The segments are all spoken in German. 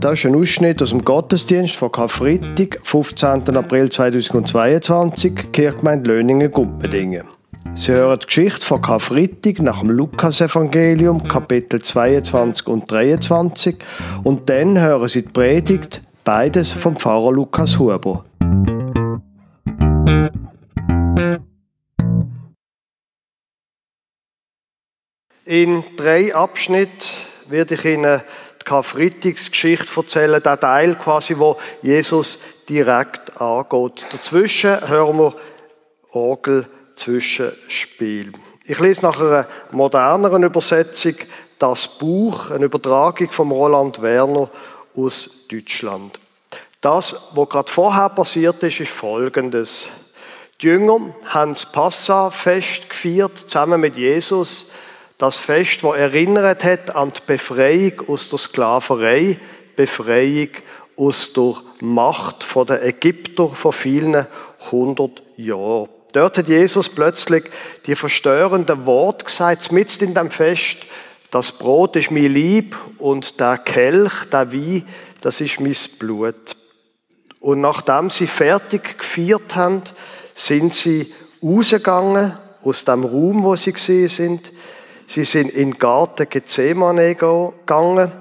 Das ist ein Ausschnitt aus dem Gottesdienst von Karfreitag, 15. April 2022, Kirchgemeinde Löningen-Gumpendingen. Sie hören die Geschichte von Karfreitag nach dem Lukasevangelium, Kapitel 22 und 23, und dann hören Sie die Predigt, beides vom Pfarrer Lukas Huber. In drei Abschnitten werde ich Ihnen die Karfreitagsgeschichte erzählen, der Teil quasi, wo Jesus direkt angeht. Dazwischen hören wir Orgel Zwischenspiel. Ich lese nach einer moderneren Übersetzung das Buch, eine Übertragung von Roland Werner aus Deutschland. Das, was gerade vorher passiert ist, ist Folgendes. Die Jünger haben das Passafest gefeiert, zusammen mit Jesus das Fest, das erinnert hat an die Befreiung aus der Sklaverei, Befreiung aus der Macht der Ägypter vor vielen hundert Jahren. Dort hat Jesus plötzlich die verstörenden Worte gesagt, mitten in dem Fest, das Brot ist mein Lieb und der Kelch, der Wein, das ist mein Blut. Und nachdem sie fertig gefeiert haben, sind sie rausgegangen aus dem Raum, wo sie gesehen sind, Sie sind in den Garten Gethsemane gegangen,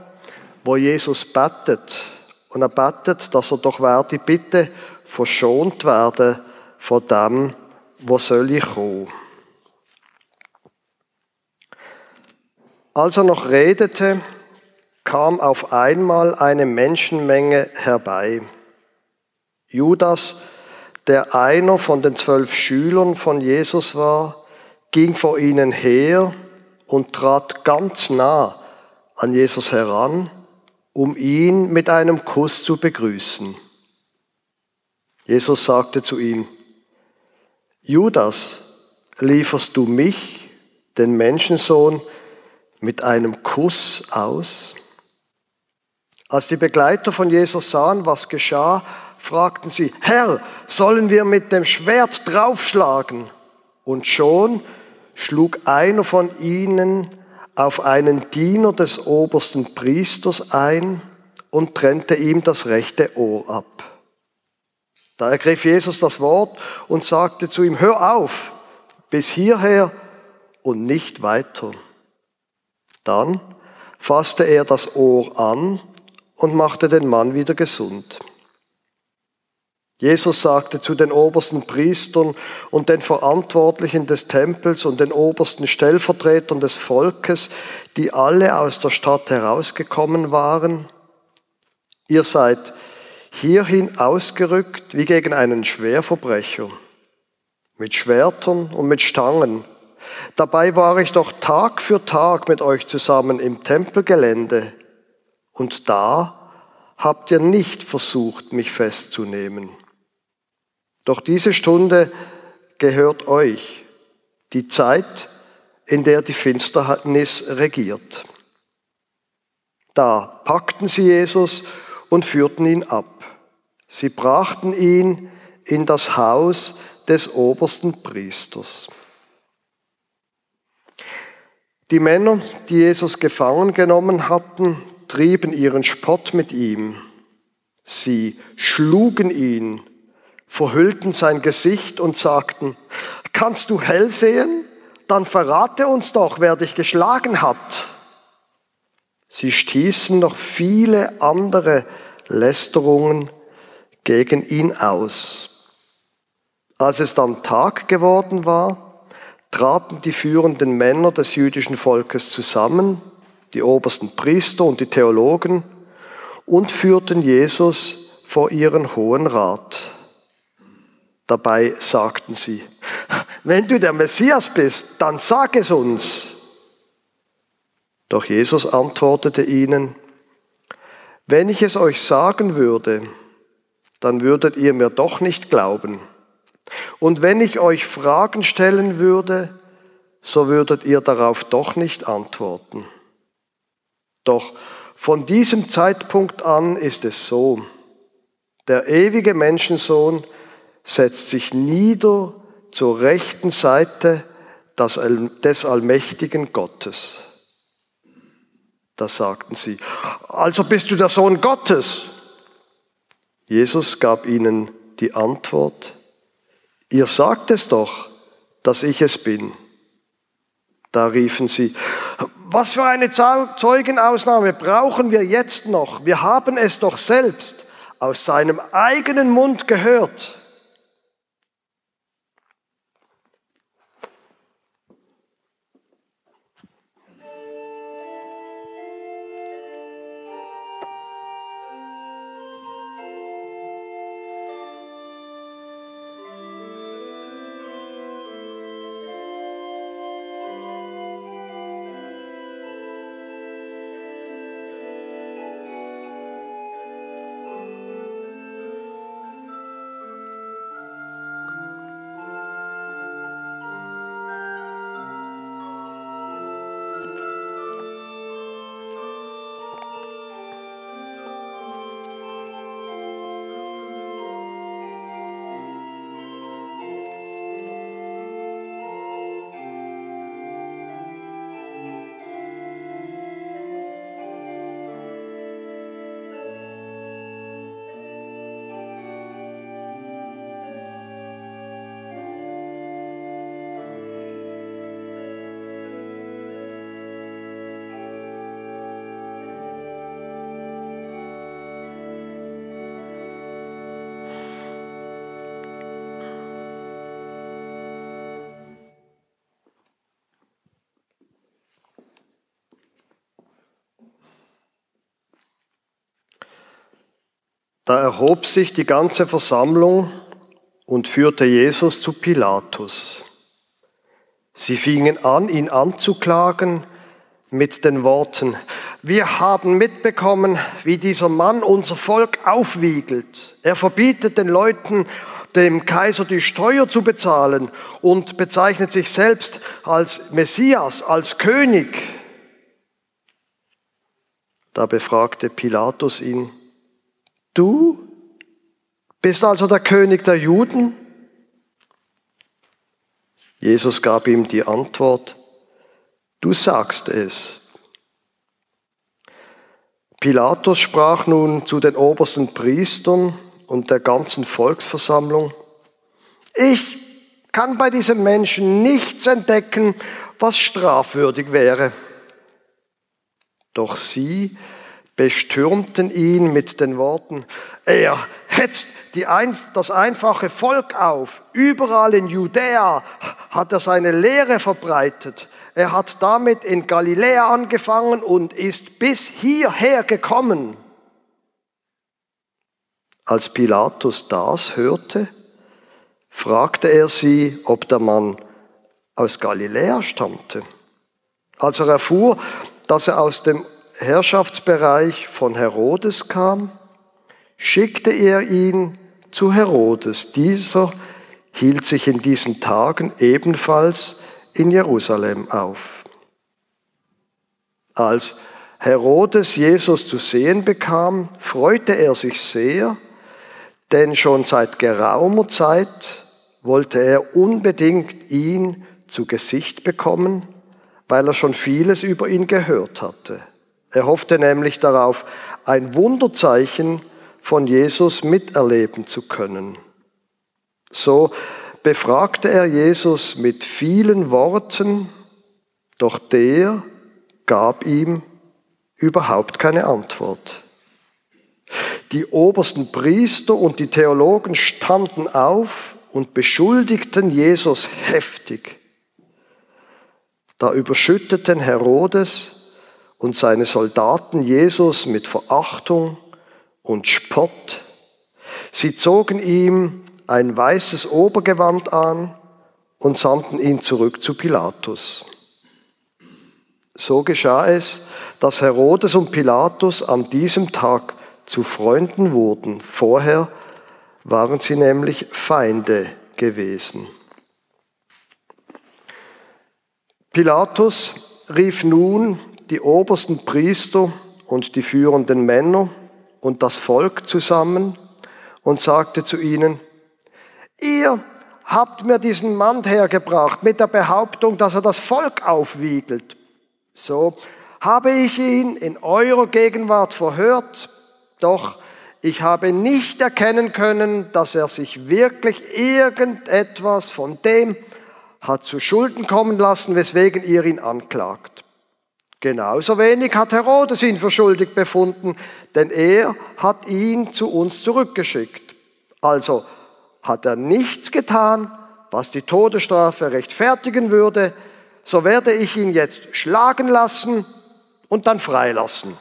wo Jesus bettet. Und er bettet, dass er doch werde bitte verschont werden von dem, was soll ich kommen. Als er noch redete, kam auf einmal eine Menschenmenge herbei. Judas, der einer von den zwölf Schülern von Jesus war, ging vor ihnen her und trat ganz nah an Jesus heran, um ihn mit einem Kuss zu begrüßen. Jesus sagte zu ihm, Judas, lieferst du mich, den Menschensohn, mit einem Kuss aus? Als die Begleiter von Jesus sahen, was geschah, fragten sie, Herr, sollen wir mit dem Schwert draufschlagen? Und schon schlug einer von ihnen auf einen Diener des obersten Priesters ein und trennte ihm das rechte Ohr ab. Da ergriff Jesus das Wort und sagte zu ihm, hör auf, bis hierher und nicht weiter. Dann fasste er das Ohr an und machte den Mann wieder gesund. Jesus sagte zu den obersten Priestern und den Verantwortlichen des Tempels und den obersten Stellvertretern des Volkes, die alle aus der Stadt herausgekommen waren, ihr seid hierhin ausgerückt wie gegen einen Schwerverbrecher, mit Schwertern und mit Stangen. Dabei war ich doch Tag für Tag mit euch zusammen im Tempelgelände, und da habt ihr nicht versucht, mich festzunehmen. Doch diese Stunde gehört euch, die Zeit, in der die Finsternis regiert. Da packten sie Jesus und führten ihn ab. Sie brachten ihn in das Haus des obersten Priesters. Die Männer, die Jesus gefangen genommen hatten, trieben ihren Spott mit ihm. Sie schlugen ihn verhüllten sein Gesicht und sagten, kannst du hell sehen? Dann verrate uns doch, wer dich geschlagen hat. Sie stießen noch viele andere Lästerungen gegen ihn aus. Als es dann Tag geworden war, traten die führenden Männer des jüdischen Volkes zusammen, die obersten Priester und die Theologen, und führten Jesus vor ihren Hohen Rat. Dabei sagten sie, wenn du der Messias bist, dann sag es uns. Doch Jesus antwortete ihnen, wenn ich es euch sagen würde, dann würdet ihr mir doch nicht glauben. Und wenn ich euch Fragen stellen würde, so würdet ihr darauf doch nicht antworten. Doch von diesem Zeitpunkt an ist es so, der ewige Menschensohn setzt sich nieder zur rechten Seite des allmächtigen Gottes. Das sagten sie. Also bist du der Sohn Gottes. Jesus gab ihnen die Antwort, ihr sagt es doch, dass ich es bin. Da riefen sie, was für eine Zeugenausnahme brauchen wir jetzt noch? Wir haben es doch selbst aus seinem eigenen Mund gehört. Da erhob sich die ganze Versammlung und führte Jesus zu Pilatus. Sie fingen an, ihn anzuklagen mit den Worten, wir haben mitbekommen, wie dieser Mann unser Volk aufwiegelt. Er verbietet den Leuten, dem Kaiser die Steuer zu bezahlen und bezeichnet sich selbst als Messias, als König. Da befragte Pilatus ihn, Du bist also der König der Juden? Jesus gab ihm die Antwort, du sagst es. Pilatus sprach nun zu den obersten Priestern und der ganzen Volksversammlung, ich kann bei diesem Menschen nichts entdecken, was strafwürdig wäre. Doch sie bestürmten ihn mit den Worten, er hetzt ein, das einfache Volk auf. Überall in Judäa hat er seine Lehre verbreitet. Er hat damit in Galiläa angefangen und ist bis hierher gekommen. Als Pilatus das hörte, fragte er sie, ob der Mann aus Galiläa stammte. Als er erfuhr, dass er aus dem Herrschaftsbereich von Herodes kam, schickte er ihn zu Herodes. Dieser hielt sich in diesen Tagen ebenfalls in Jerusalem auf. Als Herodes Jesus zu sehen bekam, freute er sich sehr, denn schon seit geraumer Zeit wollte er unbedingt ihn zu Gesicht bekommen, weil er schon vieles über ihn gehört hatte. Er hoffte nämlich darauf, ein Wunderzeichen von Jesus miterleben zu können. So befragte er Jesus mit vielen Worten, doch der gab ihm überhaupt keine Antwort. Die obersten Priester und die Theologen standen auf und beschuldigten Jesus heftig. Da überschütteten Herodes und seine Soldaten Jesus mit Verachtung und Spott. Sie zogen ihm ein weißes Obergewand an und sandten ihn zurück zu Pilatus. So geschah es, dass Herodes und Pilatus an diesem Tag zu Freunden wurden. Vorher waren sie nämlich Feinde gewesen. Pilatus rief nun die obersten Priester und die führenden Männer und das Volk zusammen und sagte zu ihnen, ihr habt mir diesen Mann hergebracht mit der Behauptung, dass er das Volk aufwiegelt. So habe ich ihn in eurer Gegenwart verhört, doch ich habe nicht erkennen können, dass er sich wirklich irgendetwas von dem hat zu Schulden kommen lassen, weswegen ihr ihn anklagt. Genauso wenig hat Herodes ihn für schuldig befunden, denn er hat ihn zu uns zurückgeschickt. Also hat er nichts getan, was die Todesstrafe rechtfertigen würde, so werde ich ihn jetzt schlagen lassen und dann freilassen.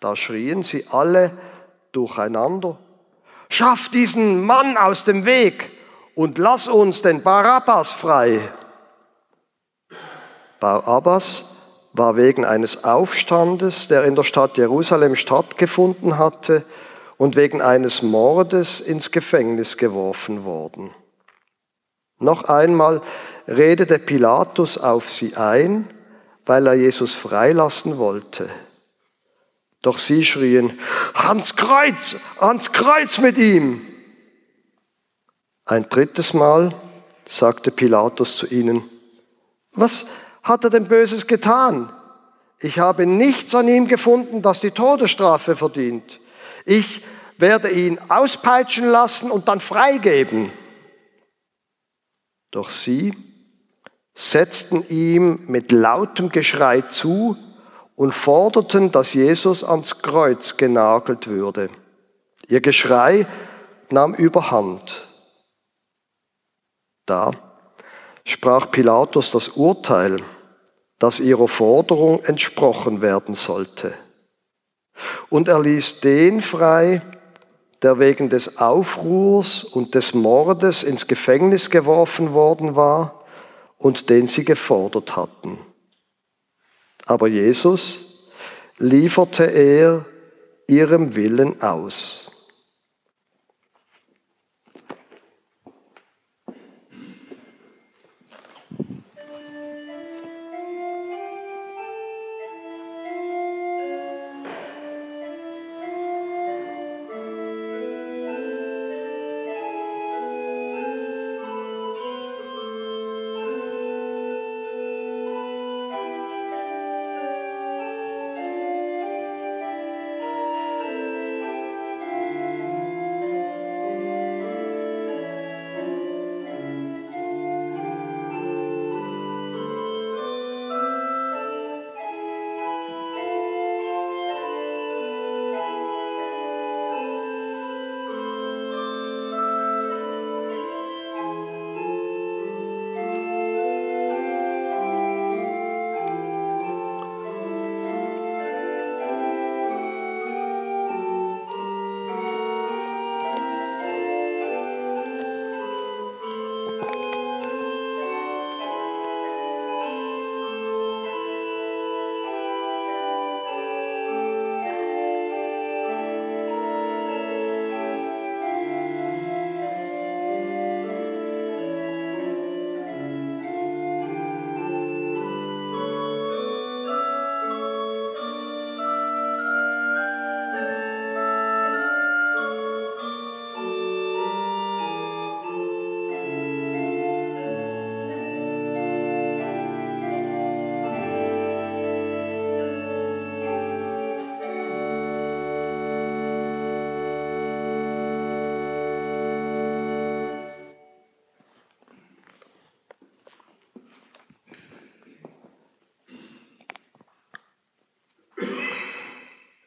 Da schrien sie alle durcheinander, schaff diesen Mann aus dem Weg und lass uns den Barabbas frei. Barabbas war wegen eines Aufstandes, der in der Stadt Jerusalem stattgefunden hatte, und wegen eines Mordes ins Gefängnis geworfen worden. Noch einmal redete Pilatus auf sie ein, weil er Jesus freilassen wollte. Doch sie schrien, ans Kreuz, ans Kreuz mit ihm. Ein drittes Mal sagte Pilatus zu ihnen, was hat er denn Böses getan? Ich habe nichts an ihm gefunden, das die Todesstrafe verdient. Ich werde ihn auspeitschen lassen und dann freigeben. Doch sie setzten ihm mit lautem Geschrei zu und forderten, dass Jesus ans Kreuz genagelt würde. Ihr Geschrei nahm überhand. Da sprach Pilatus das Urteil, das ihrer Forderung entsprochen werden sollte. Und er ließ den frei, der wegen des Aufruhrs und des Mordes ins Gefängnis geworfen worden war und den sie gefordert hatten. Aber Jesus lieferte er ihrem Willen aus.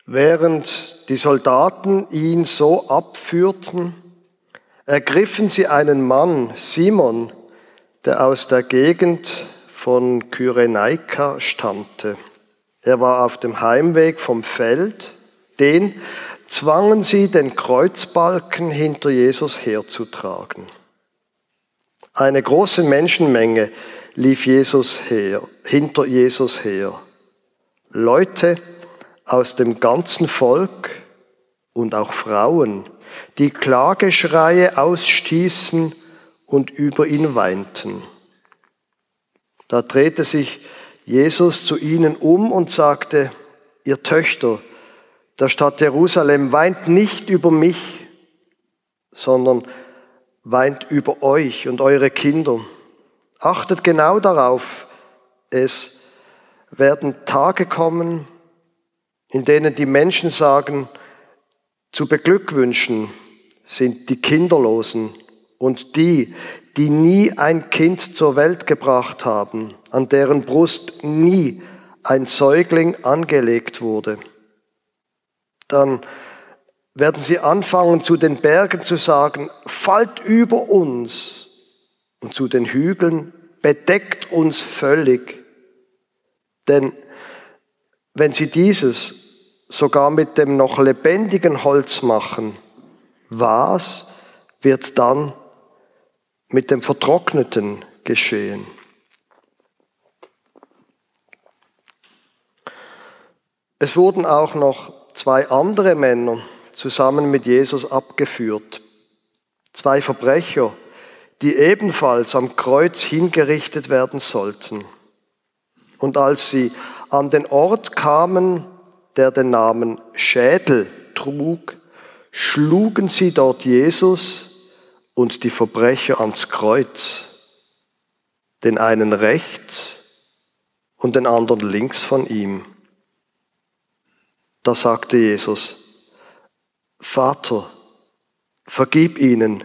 Während die Soldaten ihn so abführten, ergriffen sie einen Mann, Simon, der aus der Gegend von Kyrenaika stammte. Er war auf dem Heimweg vom Feld. Den zwangen sie, den Kreuzbalken hinter Jesus herzutragen. Eine große Menschenmenge lief Jesus her, hinter Jesus her. Leute, aus dem ganzen Volk und auch Frauen, die Klageschreie ausstießen und über ihn weinten. Da drehte sich Jesus zu ihnen um und sagte, ihr Töchter der Stadt Jerusalem, weint nicht über mich, sondern weint über euch und eure Kinder. Achtet genau darauf, Es werden Tage kommen, in denen die Menschen sagen, zu beglückwünschen sind die Kinderlosen und die, die nie ein Kind zur Welt gebracht haben, an deren Brust nie ein Säugling angelegt wurde. Dann werden sie anfangen, zu den Bergen zu sagen, fallt über uns und zu den Hügeln, bedeckt uns völlig. Denn wenn sie dieses sogar mit dem noch lebendigen Holz machen, was wird dann mit dem Vertrockneten geschehen? Es wurden auch noch zwei andere Männer zusammen mit Jesus abgeführt. Zwei Verbrecher, die ebenfalls am Kreuz hingerichtet werden sollten. Und als sie an den Ort kamen, der den Namen Schädel trug, schlugen sie dort Jesus und die Verbrecher ans Kreuz, den einen rechts und den anderen links von ihm. Da sagte Jesus, Vater, vergib ihnen,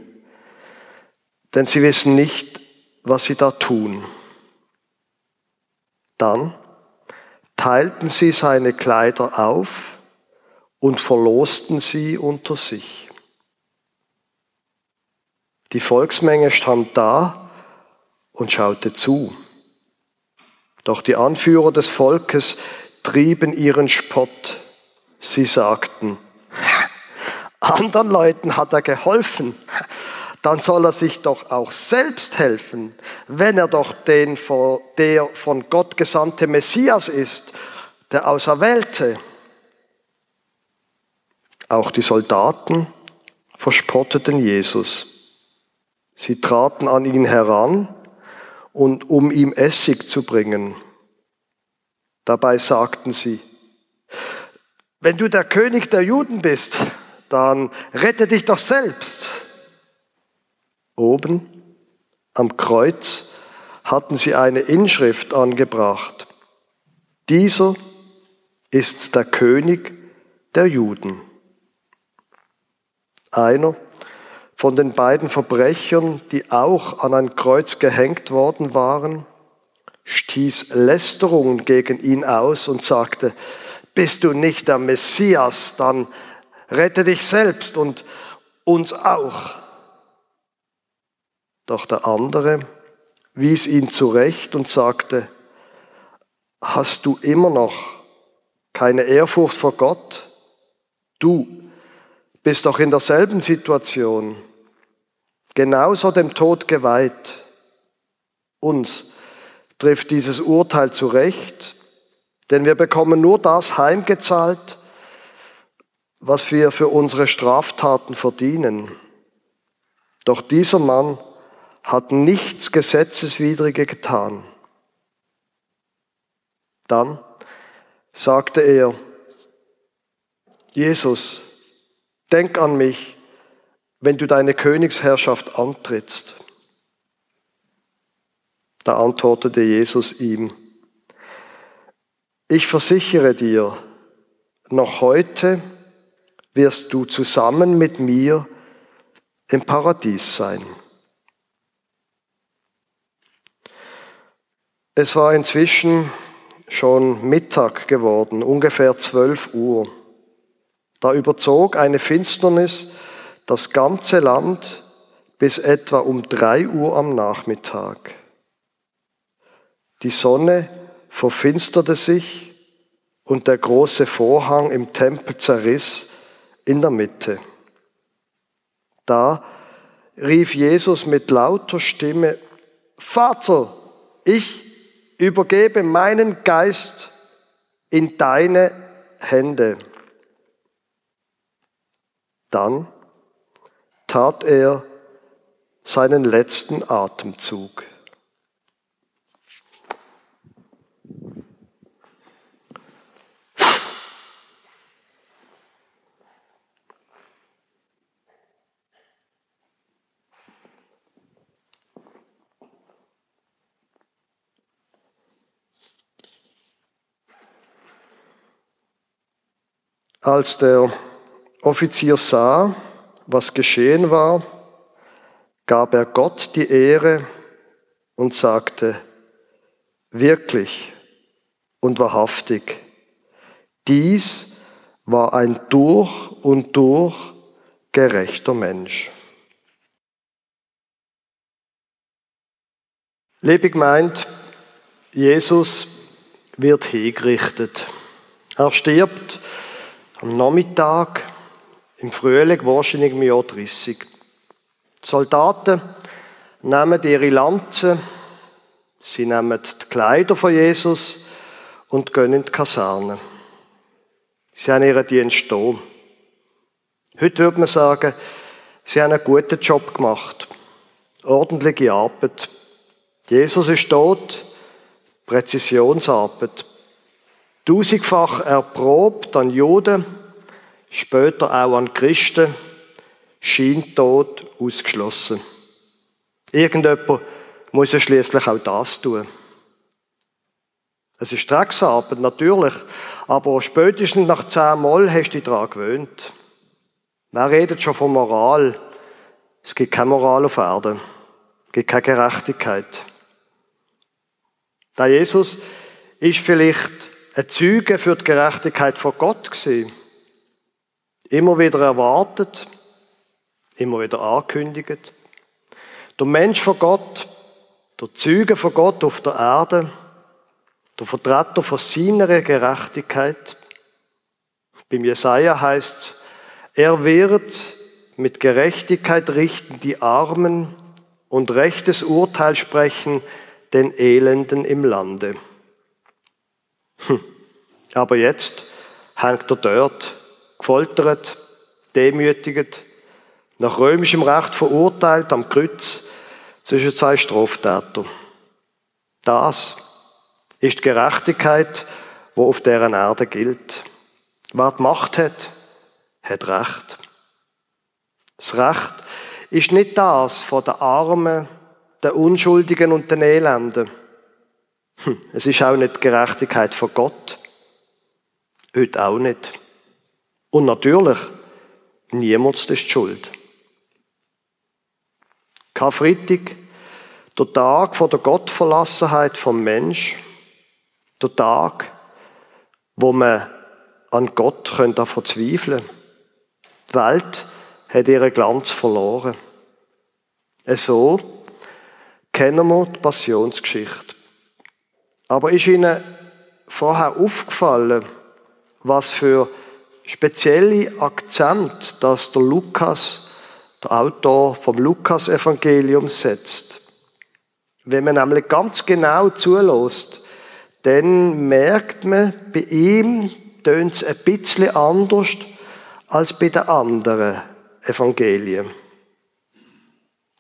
denn sie wissen nicht, was sie da tun. Dann teilten sie seine Kleider auf und verlosten sie unter sich. Die Volksmenge stand da und schaute zu. Doch die Anführer des Volkes trieben ihren Spott. Sie sagten, anderen Leuten hat er geholfen, dann soll er sich doch auch selbst helfen, wenn er doch den, der von Gott gesandte Messias ist, der Auserwählte. Auch die Soldaten verspotteten Jesus. Sie traten an ihn heran und um ihm Essig zu bringen. Dabei sagten sie, wenn du der König der Juden bist, dann rette dich doch selbst. Oben am Kreuz hatten sie eine Inschrift angebracht. Dieser ist der König der Juden. Einer von den beiden Verbrechern, die auch an ein Kreuz gehängt worden waren, stieß Lästerungen gegen ihn aus und sagte, bist du nicht der Messias, dann rette dich selbst und uns auch. Doch der andere wies ihn zurecht und sagte, hast du immer noch keine Ehrfurcht vor Gott? Du bist doch in derselben Situation, genauso dem Tod geweiht. Uns trifft dieses Urteil zurecht, denn wir bekommen nur das heimgezahlt, was wir für unsere Straftaten verdienen. Doch dieser Mann hat nichts Gesetzeswidrige getan. Dann sagte er, Jesus, denk an mich, wenn du deine Königsherrschaft antrittst. Da antwortete Jesus ihm, ich versichere dir, noch heute wirst du zusammen mit mir im Paradies sein. Es war inzwischen schon Mittag geworden, ungefähr 12 Uhr. Da überzog eine Finsternis das ganze Land bis etwa um 3 Uhr am Nachmittag. Die Sonne verfinsterte sich und der große Vorhang im Tempel zerriss in der Mitte. Da rief Jesus mit lauter Stimme, Vater, ich übergebe meinen Geist in deine Hände. Dann tat er seinen letzten Atemzug. Als der Offizier sah, was geschehen war, gab er Gott die Ehre und sagte, wirklich und wahrhaftig, dies war ein durch und durch gerechter Mensch. Liebe meint, Jesus wird hingerichtet. Er stirbt am Nachmittag, im Frühling, wahrscheinlich im Jahr 30. Die Soldaten nehmen ihre Lanzen, sie nehmen die Kleider von Jesus und gehen in die Kaserne. Sie haben ihren Dienst da. Heute würde man sagen, sie haben einen guten Job gemacht. Ordentliche Arbeit. Jesus ist tot. Präzisionsarbeit. Tausendfach erprobt an Juden, später auch an Christen, Scheintod ausgeschlossen. Irgendjemand muss ja schließlich auch das tun. Es ist Drecksarbeit, natürlich, aber spätestens nach zehn Mal hast du dich daran gewöhnt. Wer redet schon von Moral? Es gibt keine Moral auf Erden. Es gibt keine Gerechtigkeit. Der Jesus ist vielleicht ein Zeuge für die Gerechtigkeit von Gott gewesen. Immer wieder erwartet, immer wieder angekündigt. Der Mensch von Gott, der Zeuge von Gott auf der Erde, der Vertreter von seiner Gerechtigkeit. Beim Jesaja heißt es, er wird mit Gerechtigkeit richten die Armen und rechtes Urteil sprechen den Elenden im Lande. Hm. Aber jetzt hängt er dort, gefoltert, demütigt, nach römischem Recht verurteilt am Kreuz zwischen zwei Straftätern. Das ist die Gerechtigkeit, wo auf deren Erde gilt. Wer die Macht hat, hat Recht. Das Recht ist nicht das von den Armen, den Unschuldigen und den Elenden. Hm, es ist auch nicht die Gerechtigkeit von Gott. Heute auch nicht. Und natürlich, niemand ist Schuld. Karfreitag, der Tag von der Gottverlassenheit vom Mensch, der Tag, wo man an Gott könnte verzweifeln. Die Welt hat ihren Glanz verloren. So kennen wir die Passionsgeschichte. Aber ist Ihnen vorher aufgefallen, was für spezielle Akzent, dass der Lukas, der Autor vom Lukas-Evangelium setzt? Wenn man nämlich ganz genau zulässt, dann merkt man, bei ihm tönt es ein bisschen anders als bei den anderen Evangelien.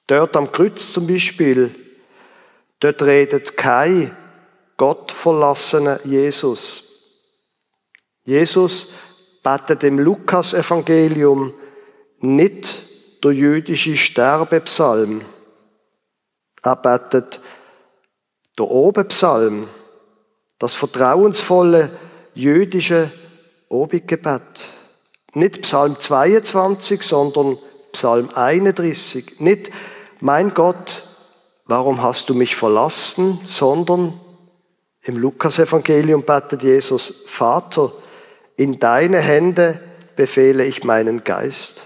Dort am Kreuz zum Beispiel, dort redet kein gottverlassener Jesus. Jesus betet im Lukas-Evangelium nicht der jüdische Sterbepsalm. Er betet der Obenpsalm, das vertrauensvolle jüdische Obiggebet. Nicht Psalm 22, sondern Psalm 31. Nicht, mein Gott, warum hast du mich verlassen, sondern im Lukasevangelium betet Jesus, Vater, in deine Hände befehle ich meinen Geist.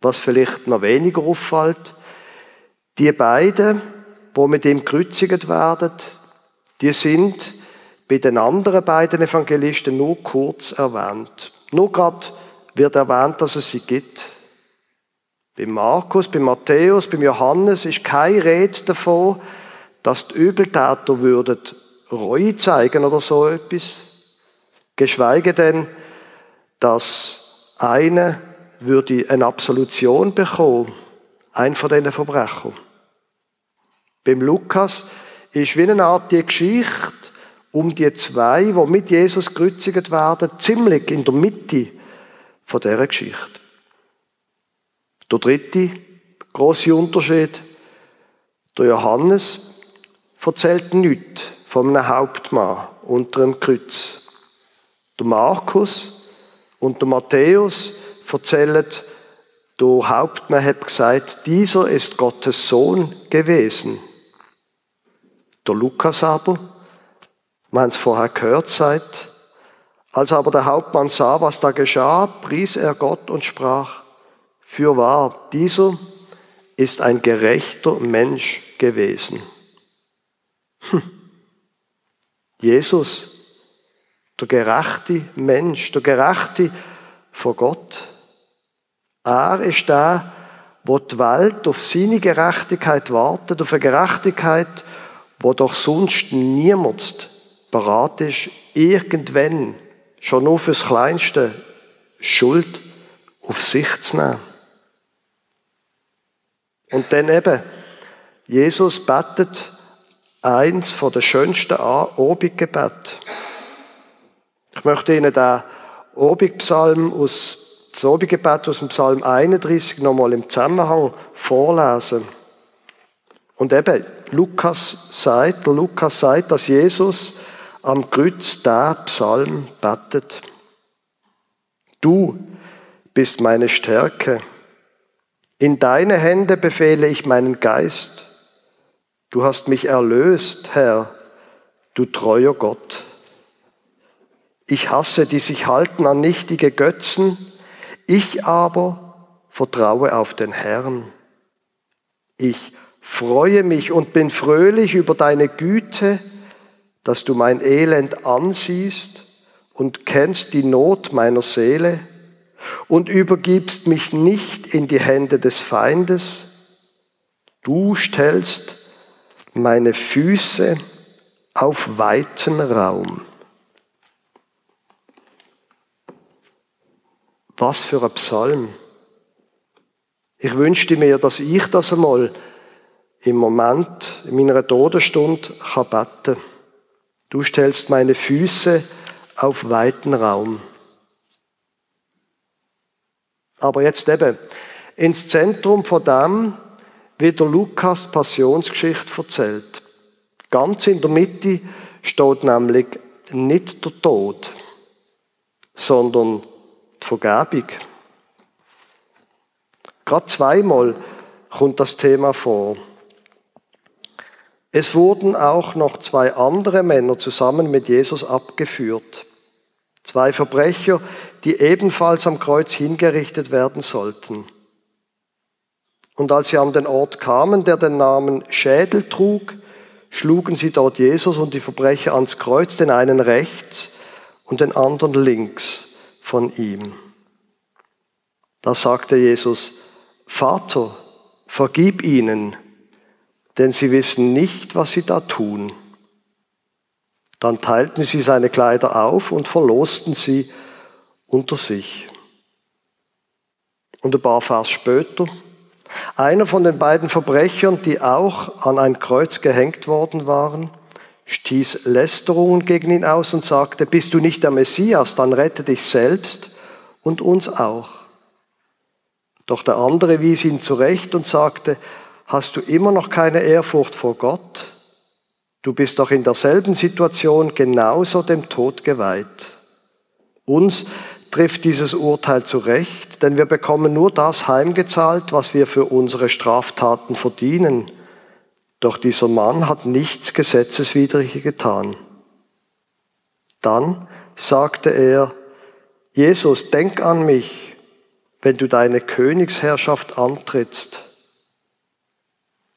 Was vielleicht noch weniger auffällt, die beiden, wo mit ihm kreuziget werden, die sind bei den anderen beiden Evangelisten nur kurz erwähnt. Nur gerade wird erwähnt, dass es sie gibt. Bei Markus, bei Matthäus, bei Johannes ist keine Rede davon, dass die Übeltäter würden Reue zeigen oder so etwas. Geschweige denn, dass eine würde eine Absolution bekommen, ein von diesen Verbrechern. Beim Lukas ist wie eine Art die Geschichte um die zwei, die mit Jesus gekreuzigt werden, ziemlich in der Mitte von dieser Geschichte. Der dritte große Unterschied, der Johannes erzählt nichts von einem Hauptmann unter dem Kreuz. Der Markus und der Matthäus erzählen, der Hauptmann hat gesagt, dieser ist Gottes Sohn gewesen. Der Lukas aber, wir haben es vorher gehört, sagt, als aber der Hauptmann sah, was da geschah, pries er Gott und sprach, für wahr, dieser ist ein gerechter Mensch gewesen. Hm. Jesus, der gerechte Mensch, der gerechte vor Gott. Er ist der, wo die Welt auf seine Gerechtigkeit wartet, auf eine Gerechtigkeit, wo doch sonst niemand bereit ist, irgendwann, schon nur fürs Kleinste, Schuld auf sich zu nehmen. Und dann eben, Jesus betet eins von den schönsten Obiggebet. Ich möchte Ihnen den Obigpsalm aus das Obiggebet aus dem Psalm 31 nochmal im Zusammenhang vorlesen. Und eben, Lukas sagt, der Lukas sagt, dass Jesus am Kreuz der Psalm betet. Du bist meine Stärke. In deine Hände befehle ich meinen Geist. Du hast mich erlöst, Herr, du treuer Gott. Ich hasse, die sich halten an nichtige Götzen, ich aber vertraue auf den Herrn. Ich freue mich und bin fröhlich über deine Güte, dass du mein Elend ansiehst und kennst die Not meiner Seele und übergibst mich nicht in die Hände des Feindes. Du stellst meine Füße auf weiten Raum. Was für ein Psalm. Ich wünschte mir, dass ich das einmal im Moment, in meiner Todesstunde, kann. Du stellst meine Füße auf weiten Raum. Aber jetzt eben, ins Zentrum von dem wie der Lukas Passionsgeschichte erzählt. Ganz in der Mitte steht nämlich nicht der Tod, sondern die Vergebung. Gerade zweimal kommt das Thema vor. Es wurden auch noch zwei andere Männer zusammen mit Jesus abgeführt. Zwei Verbrecher, die ebenfalls am Kreuz hingerichtet werden sollten. Und als sie an den Ort kamen, der den Namen Schädel trug, schlugen sie dort Jesus und die Verbrecher ans Kreuz, den einen rechts und den anderen links von ihm. Da sagte Jesus, Vater, vergib ihnen, denn sie wissen nicht, was sie da tun. Dann teilten sie seine Kleider auf und verlosten sie unter sich. Und ein paar Vers später, einer von den beiden Verbrechern, die auch an ein Kreuz gehängt worden waren, stieß Lästerungen gegen ihn aus und sagte, bist du nicht der Messias, dann rette dich selbst und uns auch. Doch der andere wies ihn zurecht und sagte, hast du immer noch keine Ehrfurcht vor Gott? Du bist doch in derselben Situation genauso dem Tod geweiht. Uns trifft dieses Urteil zurecht, denn wir bekommen nur das heimgezahlt, was wir für unsere Straftaten verdienen. Doch dieser Mann hat nichts Gesetzeswidriges getan. Dann sagte er, Jesus, denk an mich, wenn du deine Königsherrschaft antrittst.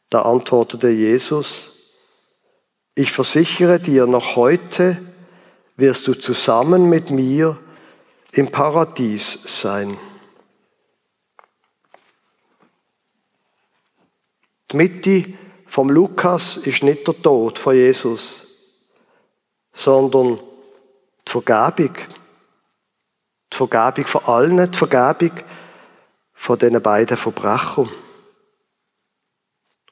Da antwortete Jesus, ich versichere dir, noch heute wirst du zusammen mit mir im Paradies sein. Die Mitte vom Lukas ist nicht der Tod von Jesus, sondern die Vergebung. Die Vergebung von allen, die Vergebung von diesen beiden Verbrechern.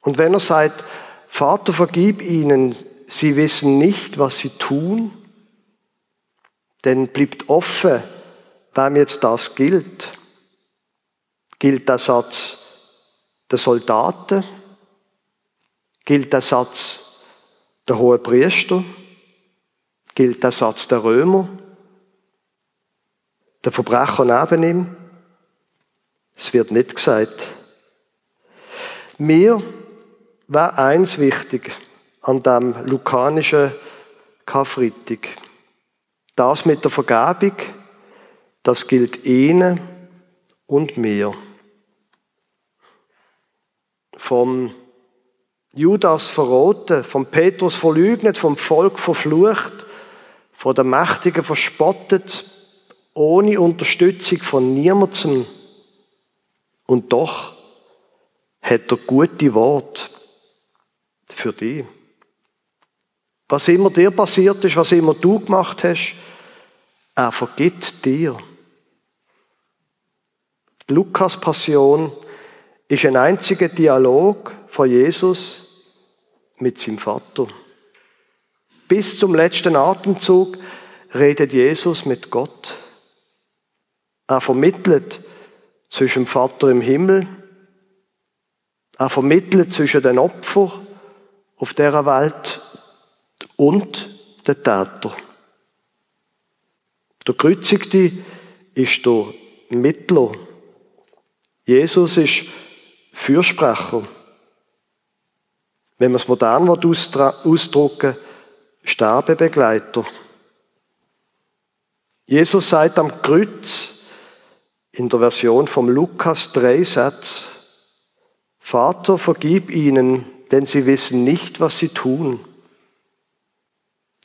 Und wenn er sagt, Vater, vergib ihnen, sie wissen nicht, was sie tun, dann bleibt offen, wem jetzt das gilt. Gilt der Satz der Soldaten? Gilt der Satz der hohen Priester? Gilt der Satz der Römer? Der Verbrecher neben ihm? Es wird nicht gesagt. Mir war eins wichtig an dem lukanischen Karfreitag. Das mit der Vergebung, das gilt ihnen und mir. Vom Judas verroten, vom Petrus verleugnet, vom Volk verflucht, von der Mächtigen verspottet, ohne Unterstützung von niemandem. Und doch hat er gute Worte für dich. Was immer dir passiert ist, was immer du gemacht hast, er vergibt dir. Die Lukas-Passion ist ein einziger Dialog von Jesus mit seinem Vater. Bis zum letzten Atemzug redet Jesus mit Gott. Er vermittelt zwischen dem Vater im Himmel, er vermittelt zwischen den Opfern auf dieser Welt und den Täter. Der Kreuzigte ist der Mittler. Jesus ist Fürsprecher. Wenn man es modern ausdrücken Sterbebegleiter. Jesus sagt am Kreuz in der Version vom Lukas drei Sätze. Vater, vergib ihnen, denn sie wissen nicht, was sie tun.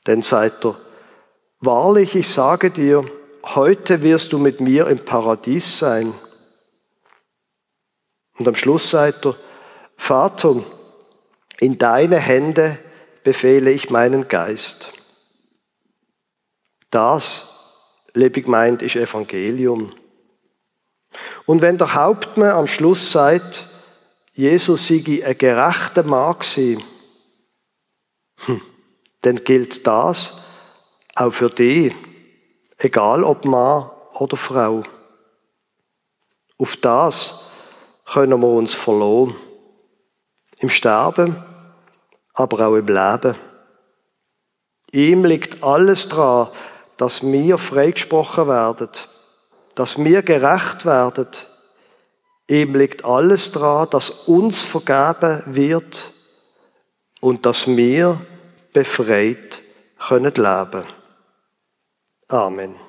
Denn sagt er, wahrlich, ich sage dir, heute wirst du mit mir im Paradies sein. Und am Schluss sagt er, Vater, in deine Hände befehle ich meinen Geist. Das, lebig meint, ist Evangelium. Und wenn der Hauptmann am Schluss sagt, Jesus sei ein gerechter Mann gewesen, hm, dann gilt das auch für dich, egal ob Mann oder Frau. Auf das können wir uns verloren. Im Sterben, aber auch im Leben. Ihm liegt alles daran, dass wir freigesprochen werden, dass wir gerecht werden. Ihm liegt alles daran, dass uns vergeben wird und dass wir befreit können leben. Amen.